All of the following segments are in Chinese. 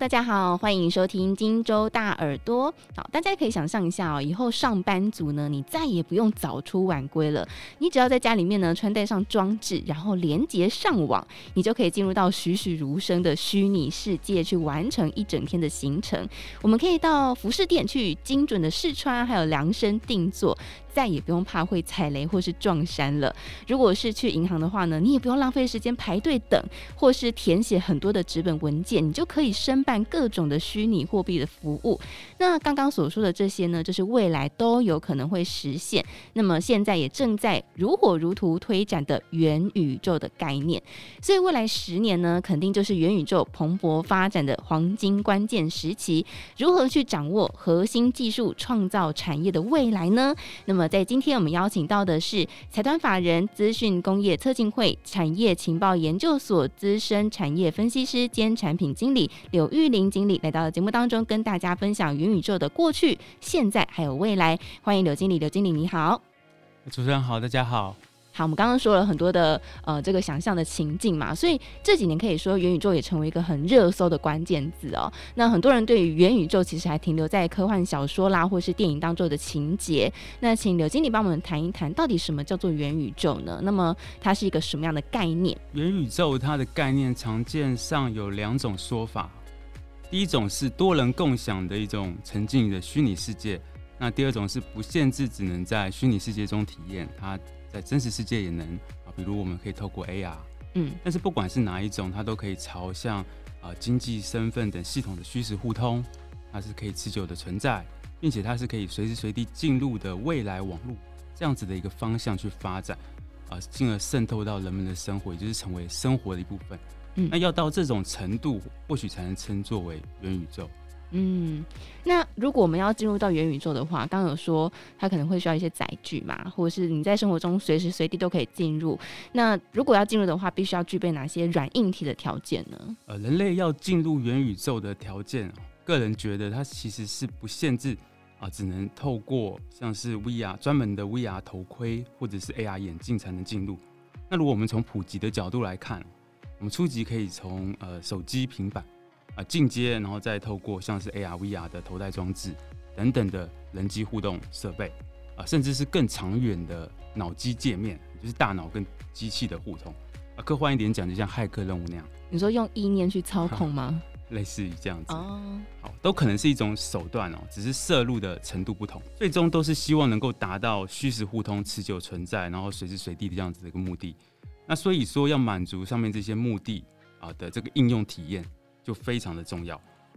大家好，欢迎收听荆州大耳朵。好，大家可以想象一下哦，以后上班族呢，你再也不用早出晚归了，你只要在家里面呢穿戴上装置，然后连接上网，你就可以进入到栩栩如生的虚拟世界去完成一整天的行程。我们可以到服饰店去精准的试穿，还有量身定做。再也不用怕会踩雷或是撞衫了。如果是去银行的话呢，你也不用浪费时间排队等，或是填写很多的纸本文件，你就可以申办各种的虚拟货币的服务。那刚刚所说的这些呢，就是未来都有可能会实现。那么现在也正在如火如荼推展的元宇宙的概念。所以未来十年呢，肯定就是元宇宙蓬勃发展的黄金关键时期。如何去掌握核心技术，创造产业的未来呢？那么么，在今天我们邀请到的是财团法人资讯工业测进会产业情报研究所资深产业分析师兼产品经理柳玉玲经理来到节目当中，跟大家分享元宇宙的过去、现在还有未来。欢迎柳经理，柳经理你好。主持人好，大家好。好，我们刚刚说了很多的呃这个想象的情境嘛，所以这几年可以说元宇宙也成为一个很热搜的关键字哦。那很多人对于元宇宙其实还停留在科幻小说啦，或是电影当中的情节。那请柳经理帮我们谈一谈，到底什么叫做元宇宙呢？那么它是一个什么样的概念？元宇宙它的概念常见上有两种说法，第一种是多人共享的一种沉浸的虚拟世界，那第二种是不限制，只能在虚拟世界中体验它。在真实世界也能啊，比如我们可以透过 AR，嗯，但是不管是哪一种，它都可以朝向啊经济身份等系统的虚实互通，它是可以持久的存在，并且它是可以随时随地进入的未来网络这样子的一个方向去发展啊，进而渗透到人们的生活，也就是成为生活的一部分。嗯，那要到这种程度，或许才能称作为元宇宙。嗯，那如果我们要进入到元宇宙的话，刚有说它可能会需要一些载具嘛，或者是你在生活中随时随地都可以进入。那如果要进入的话，必须要具备哪些软硬体的条件呢？呃，人类要进入元宇宙的条件，个人觉得它其实是不限制啊，只能透过像是 VR 专门的 VR 头盔或者是 AR 眼镜才能进入。那如果我们从普及的角度来看，我们初级可以从呃手机、平板。啊，进阶，然后再透过像是 AR、VR 的头戴装置等等的人机互动设备，啊，甚至是更长远的脑机界面，就是大脑跟机器的互通。啊，科幻一点讲，就像骇客任务那样。你说用意念去操控吗？啊，类似于这样子。哦，好，都可能是一种手段哦，只是摄入的程度不同，最终都是希望能够达到虚实互通、持久存在，然后随时随地的这样子的一个目的。那所以说，要满足上面这些目的啊的这个应用体验。就非常的重要。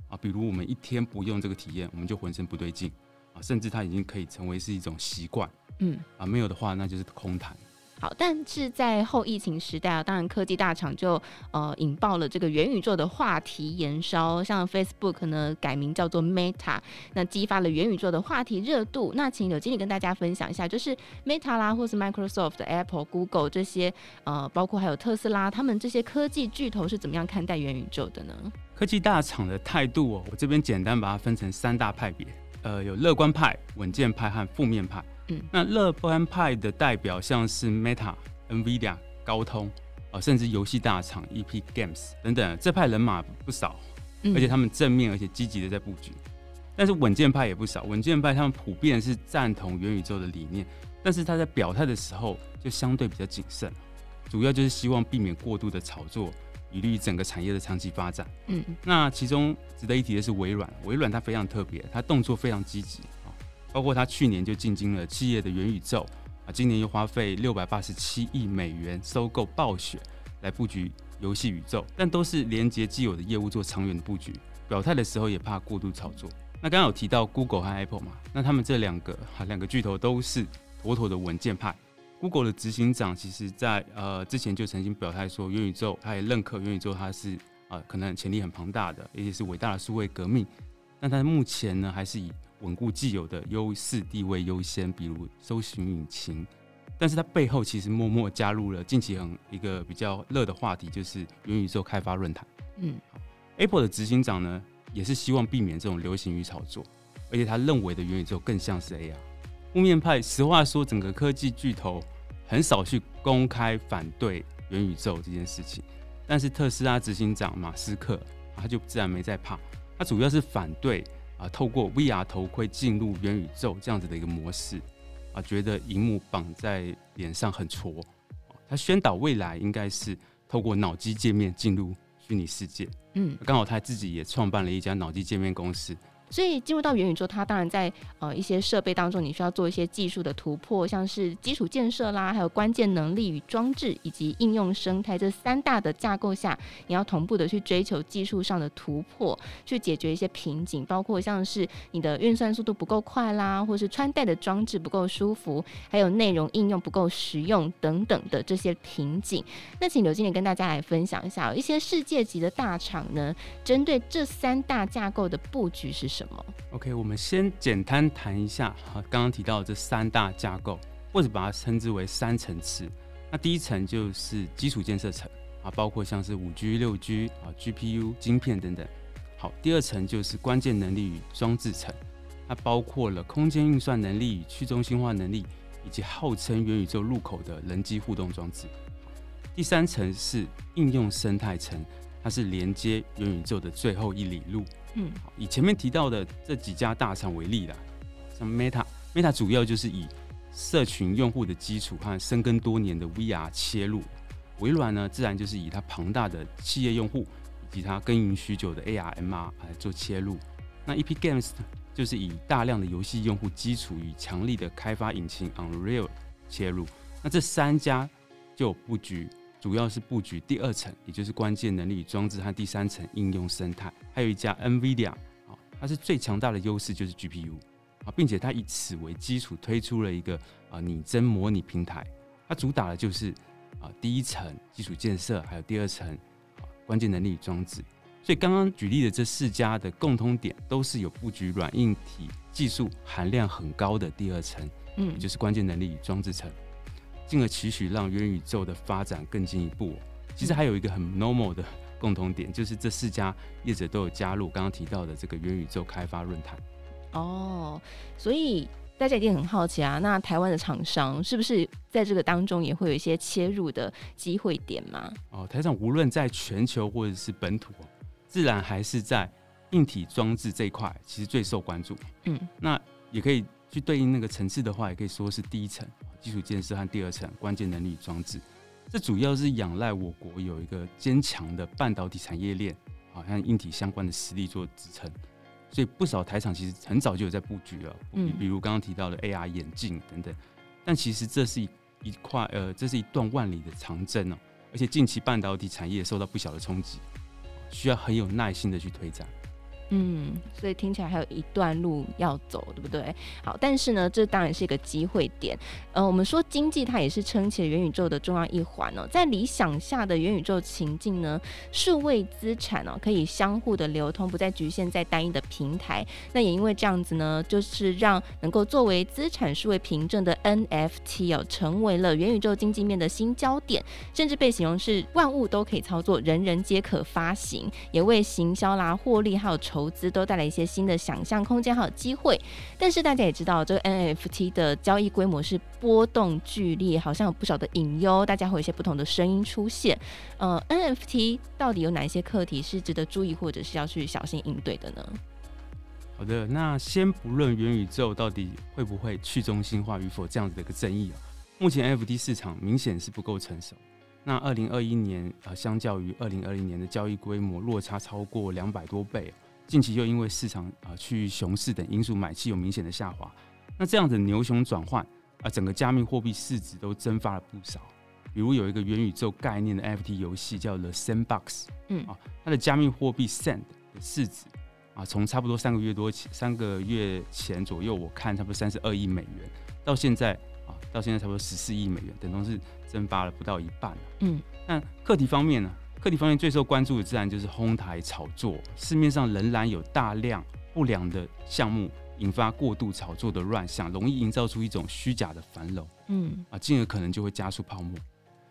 啊，比如我们一天不用这个体验，我们就浑身不对劲。啊，甚至它已经可以成为是一种习惯，嗯。啊，没有的话那就是空谈。好，但是在后疫情时代啊，当然科技大厂就呃引爆了这个元宇宙的话题延烧，像 Facebook 呢改名叫做 Meta，那激发了元宇宙的话题热度。那请柳经理跟大家分享一下，就是 Meta 啦，或是 Microsoft、Apple、Google 这些呃，包括还有特斯拉，他们这些科技巨头是怎么样看待元宇宙的呢？科技大厂的态度哦，我这边简单把它分成三大派别，呃，有乐观派、稳健派和负面派。嗯，那乐观派的代表像是 Meta、NVIDIA、高通啊、呃，甚至游戏大厂 Epic Games 等等，这派人马不少，而且他们正面而且积极的在布局。但是稳健派也不少，稳健派他们普遍是赞同元宇宙的理念，但是他在表态的时候就相对比较谨慎，主要就是希望避免过度的炒作，以利于整个产业的长期发展。嗯，那其中值得一提的是微软，微软它非常特别，它动作非常积极。包括他去年就进军了企业的元宇宙啊，今年又花费六百八十七亿美元收购暴雪来布局游戏宇宙，但都是连接既有的业务做长远的布局。表态的时候也怕过度炒作。那刚刚有提到 Google 和 Apple 嘛，那他们这两个哈两个巨头都是妥妥的稳健派。Google 的执行长其实在呃之前就曾经表态说，元宇宙他也认可元宇宙它是啊、可能潜力很庞大的，而且是伟大的数位革命。但他目前呢还是以稳固既有的优势地位优先，比如搜寻引擎，但是它背后其实默默加入了近期很一个比较热的话题，就是元宇宙开发论坛。嗯，Apple 的执行长呢，也是希望避免这种流行与炒作，而且他认为的元宇宙更像是 AR。负面派，实话说，整个科技巨头很少去公开反对元宇宙这件事情，但是特斯拉执行长马斯克他就自然没在怕。他主要是反对啊，透过 VR 头盔进入元宇宙这样子的一个模式啊，觉得荧幕绑在脸上很挫。他宣导未来应该是透过脑机界面进入虚拟世界。嗯，刚好他自己也创办了一家脑机界面公司。所以进入到元宇宙，它当然在呃一些设备当中，你需要做一些技术的突破，像是基础建设啦，还有关键能力与装置以及应用生态这三大的架构下，你要同步的去追求技术上的突破，去解决一些瓶颈，包括像是你的运算速度不够快啦，或是穿戴的装置不够舒服，还有内容应用不够实用等等的这些瓶颈。那请刘经理跟大家来分享一下，一些世界级的大厂呢，针对这三大架构的布局是什么？OK，我们先简单谈一下哈，刚刚提到的这三大架构，或者把它称之为三层次。那第一层就是基础建设层啊，包括像是五 G、六 G 啊、GPU、晶片等等。好，第二层就是关键能力与装置层，它包括了空间运算能力与去中心化能力，以及号称元宇宙入口的人机互动装置。第三层是应用生态层，它是连接元宇宙的最后一里路。嗯，以前面提到的这几家大厂为例啦，像 Meta，Meta 主要就是以社群用户的基础和深耕多年的 VR 切入，微软呢自然就是以它庞大的企业用户以及它耕耘许久的 AR、MR 来做切入。那 Epic Games 就是以大量的游戏用户基础与强力的开发引擎 Unreal 切入。那这三家就布局。主要是布局第二层，也就是关键能力与装置和第三层应用生态。还有一家 NVIDIA 啊，它是最强大的优势就是 GPU 啊，并且它以此为基础推出了一个啊拟真模拟平台。它主打的就是啊第一层基础建设，还有第二层啊关键能力与装置。所以刚刚举例的这四家的共通点，都是有布局软硬体技术含量很高的第二层，嗯，也就是关键能力与装置层。进而期许让元宇宙的发展更进一步。其实还有一个很 normal 的 共同点，就是这四家业者都有加入刚刚提到的这个元宇宙开发论坛。哦，所以大家一定很好奇啊，那台湾的厂商是不是在这个当中也会有一些切入的机会点吗？哦，台厂无论在全球或者是本土，自然还是在硬体装置这一块，其实最受关注。嗯，那也可以去对应那个层次的话，也可以说是第一层。基础建设和第二层关键能力装置，这主要是仰赖我国有一个坚强的半导体产业链，好像硬体相关的实力做支撑，所以不少台厂其实很早就有在布局了。嗯，比如刚刚提到的 AR 眼镜等等。但其实这是一一块呃，这是一段万里的长征哦，而且近期半导体产业受到不小的冲击，需要很有耐心的去推展。嗯，所以听起来还有一段路要走，对不对？好，但是呢，这当然是一个机会点。呃，我们说经济它也是撑起了元宇宙的重要一环哦。在理想下的元宇宙情境呢，数位资产哦可以相互的流通，不再局限在单一的平台。那也因为这样子呢，就是让能够作为资产数位凭证的 NFT 哦，成为了元宇宙经济面的新焦点，甚至被形容是万物都可以操作，人人皆可发行，也为行销啦、获利还有投资都带来一些新的想象空间还有机会，但是大家也知道，这个 NFT 的交易规模是波动剧烈，好像有不少的隐忧，大家会有一些不同的声音出现。呃，NFT 到底有哪一些课题是值得注意，或者是要去小心应对的呢？好的，那先不论元宇宙到底会不会去中心化与否这样子的一个争议啊，目前 NFT 市场明显是不够成熟。那二零二一年呃，相较于二零二零年的交易规模落差超过两百多倍。近期又因为市场啊趋于熊市等因素，买气有明显的下滑。那这样子牛熊转换啊，整个加密货币市值都蒸发了不少。比如有一个元宇宙概念的 NFT 游戏叫 The Sandbox，嗯啊，它的加密货币 Sand 的市值啊，从差不多三个月多前三个月前左右，我看差不多三十二亿美元，到现在啊，到现在差不多十四亿美元，等同是蒸发了不到一半。嗯，那课题方面呢？课题方面最受关注的自然就是哄抬炒作，市面上仍然有大量不良的项目，引发过度炒作的乱象，容易营造出一种虚假的繁荣，嗯啊，进而可能就会加速泡沫。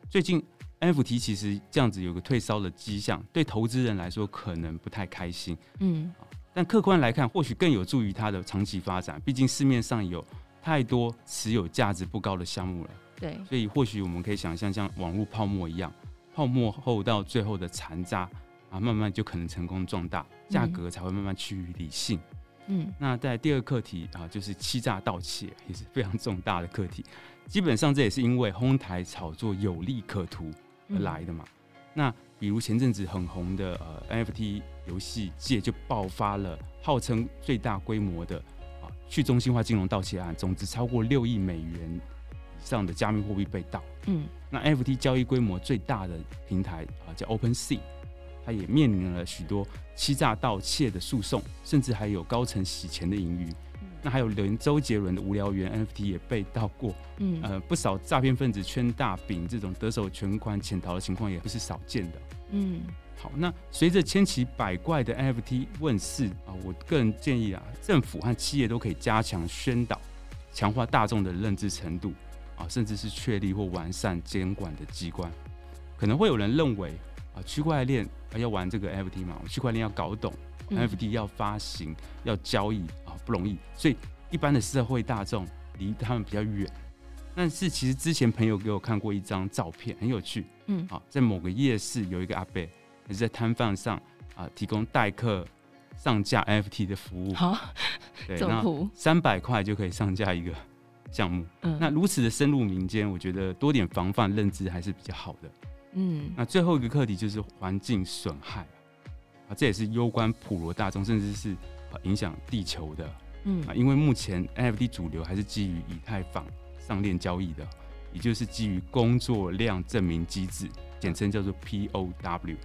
最近 NFT 其实这样子有个退烧的迹象，对投资人来说可能不太开心，嗯啊，但客观来看，或许更有助于它的长期发展。毕竟市面上有太多持有价值不高的项目了，对，所以或许我们可以想象像网络泡沫一样。泡沫后到最后的残渣，啊，慢慢就可能成功壮大，价格才会慢慢趋于理性。嗯，那在第二个课题啊，就是欺诈盗窃，也是非常重大的课题。基本上这也是因为哄抬炒作有利可图而来的嘛。嗯、那比如前阵子很红的呃 NFT 游戏界就爆发了号称最大规模的啊去中心化金融盗窃案，总值超过六亿美元以上的加密货币被盗。嗯，那 NFT 交易规模最大的平台啊叫 OpenSea。它也面临了许多欺诈盗窃的诉讼，甚至还有高层洗钱的盈余。嗯、那还有连周杰伦的无聊猿 NFT 也被盗过。嗯，呃，不少诈骗分子圈大饼，这种得手全款潜逃的情况也不是少见的。嗯，好，那随着千奇百怪的 NFT 问世啊，我个人建议啊，政府和企业都可以加强宣导，强化大众的认知程度啊，甚至是确立或完善监管的机关。可能会有人认为啊，区块链。要玩这个 NFT 嘛？区块链要搞懂、嗯、NFT 要发行要交易啊，不容易，所以一般的社会大众离他们比较远。但是其实之前朋友给我看过一张照片，很有趣。嗯，好，在某个夜市有一个阿伯，还是在摊贩上啊，提供代客上架 NFT 的服务。好，对，那三百块就可以上架一个项目。嗯，那如此的深入民间，我觉得多点防范认知还是比较好的。嗯，那最后一个课题就是环境损害啊，这也是攸关普罗大众，甚至是影响地球的。嗯啊，因为目前 NFT 主流还是基于以太坊上链交易的，也就是基于工作量证明机制，简称叫做 POW。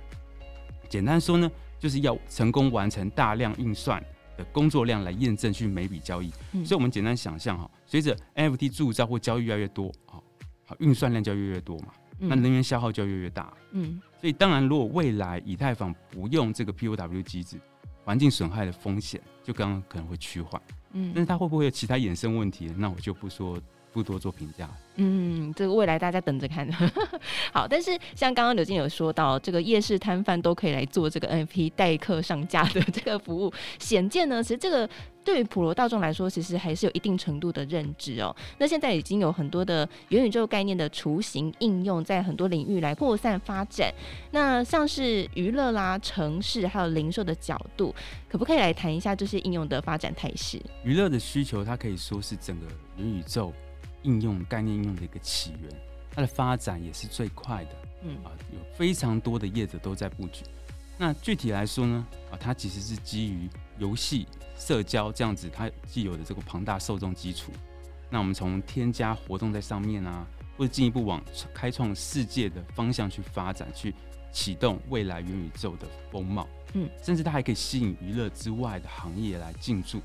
简单说呢，就是要成功完成大量运算的工作量来验证去每笔交易。嗯，所以我们简单想象哈，随着 NFT 铸造或交易越来越多，好，好运算量就越来越多嘛。那能源消耗就越越大，嗯，所以当然，如果未来以太坊不用这个 POW 机制，环境损害的风险就刚刚可能会趋缓，嗯，但是它会不会有其他衍生问题？那我就不说。不多做评价。嗯，这个未来大家等着看。好，但是像刚刚刘经理有说到，这个夜市摊贩都可以来做这个 NFT 代客上架的这个服务，显见呢，其实这个对于普罗大众来说，其实还是有一定程度的认知哦。那现在已经有很多的元宇宙概念的雏形应用，在很多领域来扩散发展。那像是娱乐啦、城市还有零售的角度，可不可以来谈一下这些应用的发展态势？娱乐的需求，它可以说是整个元宇宙。应用概念应用的一个起源，它的发展也是最快的。嗯啊，有非常多的业者都在布局。那具体来说呢，啊，它其实是基于游戏、社交这样子，它既有的这个庞大受众基础。那我们从添加活动在上面啊，或者进一步往开创世界的方向去发展，去启动未来元宇宙的风貌。嗯，甚至它还可以吸引娱乐之外的行业来进驻，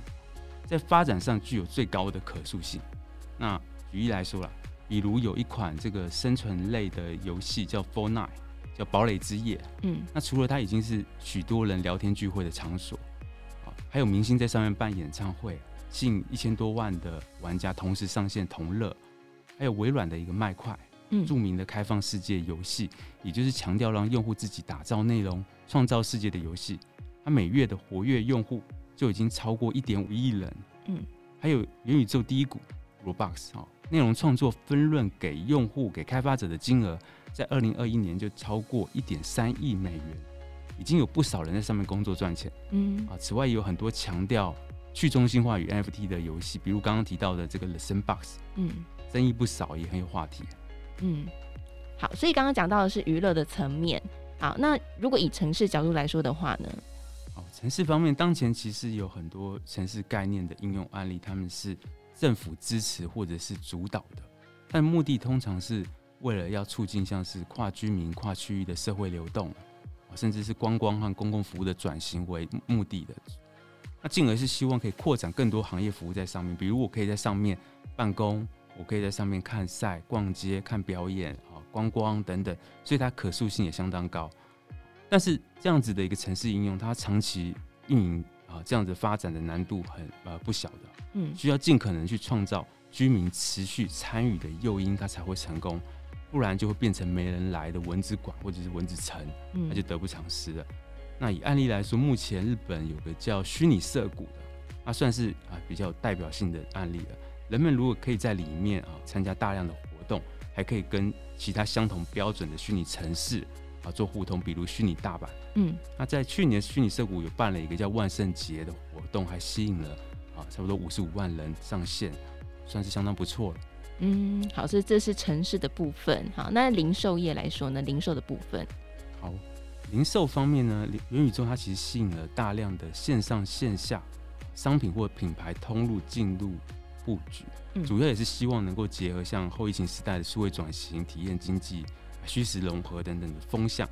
在发展上具有最高的可塑性。那举例来说啦，比如有一款这个生存类的游戏叫《Fortnite》，叫《堡垒之夜》。嗯，那除了它已经是许多人聊天聚会的场所，啊，还有明星在上面办演唱会，吸引一千多万的玩家同时上线同乐。还有微软的一个麦块，嗯，著名的开放世界游戏，也就是强调让用户自己打造内容、创造世界的游戏。它每月的活跃用户就已经超过一点五亿人。嗯，还有元宇宙第一股 Roblox 啊。内容创作分润给用户、给开发者的金额，在二零二一年就超过一点三亿美元，已经有不少人在上面工作赚钱。嗯啊，此外也有很多强调去中心化与 NFT 的游戏，比如刚刚提到的这个 The Sandbox，嗯，争议不少，也很有话题。嗯，好，所以刚刚讲到的是娱乐的层面。好，那如果以城市角度来说的话呢？哦，城市方面，当前其实有很多城市概念的应用案例，他们是。政府支持或者是主导的，但目的通常是为了要促进像是跨居民、跨区域的社会流动，甚至是观光和公共服务的转型为目的的。那进而是希望可以扩展更多行业服务在上面，比如我可以在上面办公，我可以在上面看赛、逛街、看表演啊、观光等等，所以它可塑性也相当高。但是这样子的一个城市应用，它长期运营。啊，这样子发展的难度很呃不小的，嗯，需要尽可能去创造居民持续参与的诱因，它才会成功，不然就会变成没人来的蚊子馆或者是蚊子城，嗯，那就得不偿失了。那以案例来说，目前日本有个叫虚拟涩谷的，它算是啊比较有代表性的案例了。人们如果可以在里面啊参加大量的活动，还可以跟其他相同标准的虚拟城市啊做互通，比如虚拟大阪。嗯，那在去年虚拟涩谷有办了一个叫万圣节的活动，还吸引了啊差不多五十五万人上线，算是相当不错了。嗯，好，所以这是城市的部分。好，那零售业来说呢？零售的部分，好，零售方面呢，元宇宙它其实吸引了大量的线上线下商品或品牌通路进入布局，嗯，主要也是希望能够结合像后疫情时代的数位转型、体验经济、虚实融合等等的风向。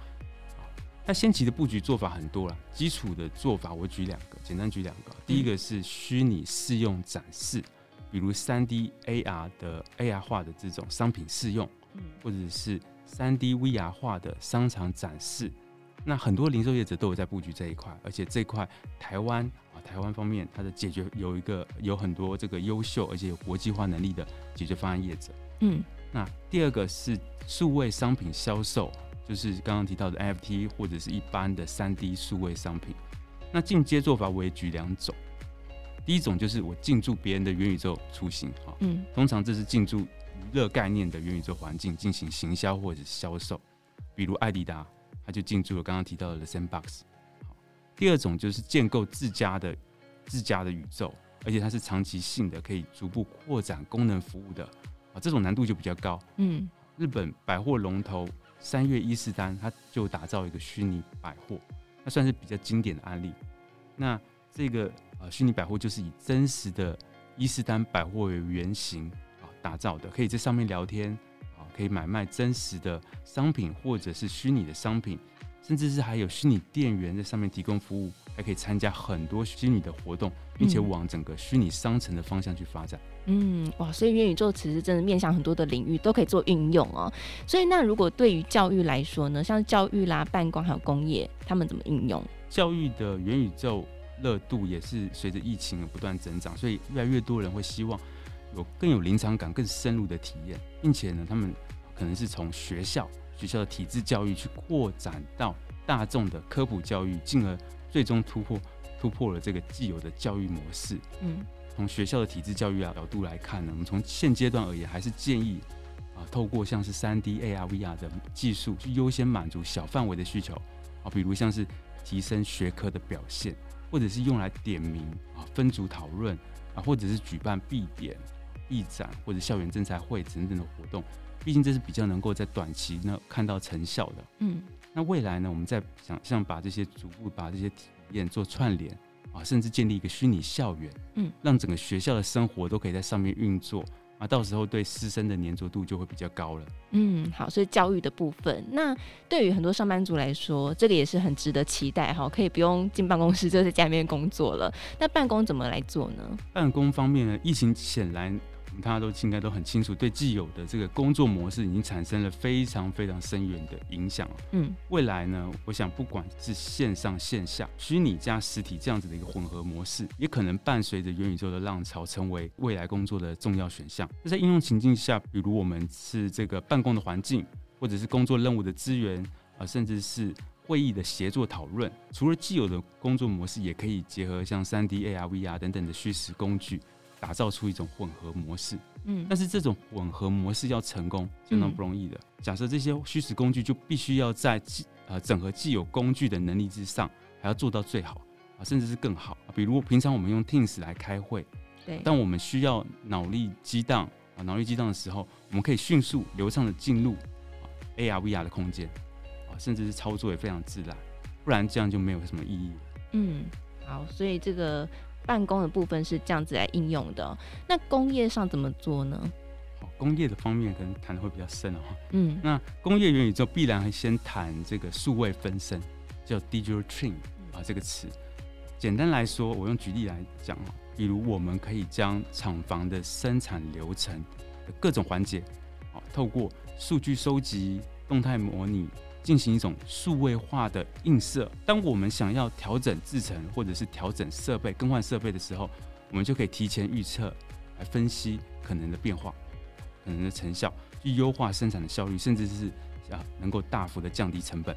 那先期的布局做法很多了，基础的做法我举两个，简单举两个。第一个是虚拟试用展示。比如三 D AR 的 AR 化的这种商品试用，或者是三 D VR 化的商场展示，那很多零售业者都有在布局这一块，而且这块台湾啊，台湾方面它的解决有一个有很多这个优秀而且有国际化能力的解决方案业者。嗯，那第二个是数位商品销售，就是刚刚提到的 NFT 或者是一般的三 D 数位商品。那进阶做法我也举两种。第一种就是我进驻别人的元宇宙出行，哈，嗯，通常这是进驻娱乐概念的元宇宙环境进行行销或者是销售，比如艾迪达，他就进驻了刚刚提到的 The Sandbox。好，第二种就是建构自家的自家的宇宙，而且它是长期性的，可以逐步扩展功能服务的，啊，这种难度就比较高。嗯，日本百货龙头三月伊势丹，它就打造一个虚拟百货，那算是比较经典的案例。那这个。呃，虚拟百货就是以真实的伊势丹百货为原型啊打造的，可以在上面聊天啊，可以买卖真实的商品或者是虚拟的商品，甚至是还有虚拟店员在上面提供服务，还可以参加很多虚拟的活动，并且往整个虚拟商城的方向去发展。嗯，哇，所以元宇宙其实真的面向很多的领域都可以做运用哦。所以那如果对于教育来说呢，像教育啦、办公还有工业，他们怎么应用教育的元宇宙？热度也是随着疫情的不断增长，所以越来越多人会希望有更有临场感、更深入的体验，并且呢，他们可能是从学校学校的体制教育去扩展到大众的科普教育，进而最终突破突破了这个既有的教育模式。嗯，从学校的体制教育啊角度来看呢，我们从现阶段而言，还是建议啊，透过像是三 D AR VR 的技术去优先满足小范围的需求啊，比如像是提升学科的表现。或者是用来点名啊，分组讨论啊，或者是举办闭点、义展或者校园征才会等等的活动，毕竟这是比较能够在短期呢看到成效的。嗯，那未来呢，我们再想象把这些逐步把这些体验做串联啊，甚至建立一个虚拟校园，嗯，让整个学校的生活都可以在上面运作。啊，到时候对师生的粘着度就会比较高了。嗯，好，所以教育的部分，那对于很多上班族来说，这个也是很值得期待哈，可以不用进办公室就在家里面工作了。那办公怎么来做呢？办公方面呢，疫情显然。大家都应该都很清楚，对既有的这个工作模式已经产生了非常非常深远的影响。嗯，未来呢，我想不管是线上线下、虚拟加实体这样子的一个混合模式，也可能伴随着元宇宙的浪潮，成为未来工作的重要选项。那在应用情境下，比如我们是这个办公的环境，或者是工作任务的资源啊，甚至是会议的协作讨论，除了既有的工作模式，也可以结合像 3D、AR、VR 等等的虚实工具。打造出一种混合模式，嗯，但是这种混合模式要成功相当不容易的。嗯、假设这些虚实工具就必须要在既呃整合既有工具的能力之上，还要做到最好啊，甚至是更好。比如平常我们用 Teams 来开会，对，但我们需要脑力激荡啊，脑力激荡的时候，我们可以迅速流畅的进入啊 AR VR 的空间啊，甚至是操作也非常自然，不然这样就没有什么意义。嗯，好，所以这个。办公的部分是这样子来应用的，那工业上怎么做呢？好，工业的方面可能谈的会比较深哦。嗯，那工业元宇宙必然会先谈这个数位分身，叫 digital twin 啊这个词。简单来说，我用举例来讲啊，比如我们可以将厂房的生产流程的各种环节，啊，透过数据收集、动态模拟。进行一种数位化的映射。当我们想要调整制程或者是调整设备、更换设备的时候，我们就可以提前预测，来分析可能的变化、可能的成效，去优化生产的效率，甚至是啊能够大幅的降低成本。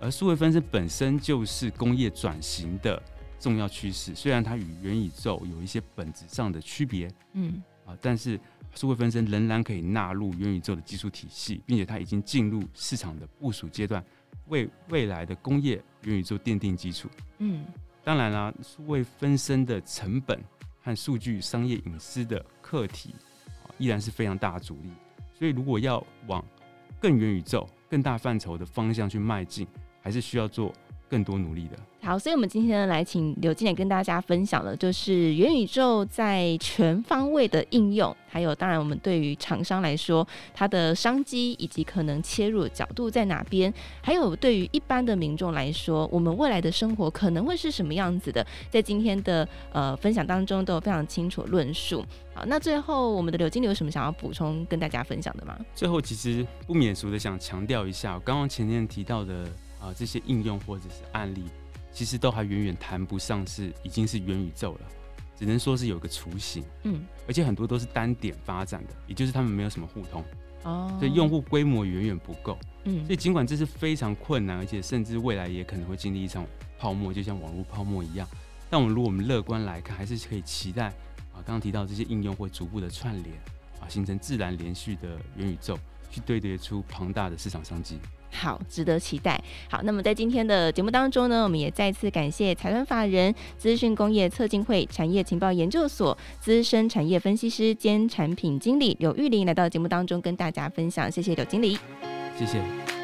而数位分身本身就是工业转型的重要趋势，虽然它与元宇宙有一些本质上的区别，嗯啊，但是数位分身仍然可以纳入元宇宙的技术体系，并且它已经进入市场的部署阶段，为未来的工业元宇宙奠定基础。嗯，当然啦，数位分身的成本和数据商业隐私的课题依然是非常大的阻力。所以，如果要往更元宇宙、更大范畴的方向去迈进，还是需要做更多努力的。好，所以我们今天呢，来请刘经理跟大家分享的，就是元宇宙在全方位的应用，还有当然我们对于厂商来说，它的商机以及可能切入的角度在哪边，还有对于一般的民众来说，我们未来的生活可能会是什么样子的，在今天的呃分享当中都有非常清楚论述。好，那最后我们的刘经理有什么想要补充跟大家分享的吗？最后其实不免俗的想强调一下，我刚刚前面提到的啊、呃、这些应用或者是案例。其实都还远远谈不上是已经是元宇宙了，只能说是有个雏形，嗯，而且很多都是单点发展的，也就是他们没有什么互通，哦，所以用户规模远远不够，嗯，所以尽管这是非常困难，而且甚至未来也可能会经历一场泡沫，就像网络泡沫一样，但我们如果我们乐观来看，还是可以期待啊，刚刚提到这些应用会逐步的串联啊，形成自然连续的元宇宙，去堆叠出庞大的市场商机。好，值得期待。好，那么在今天的节目当中呢，我们也再次感谢财团法人资讯工业策进会产业情报研究所资深产业分析师兼产品经理柳玉玲来到节目当中跟大家分享。谢谢柳经理，谢谢。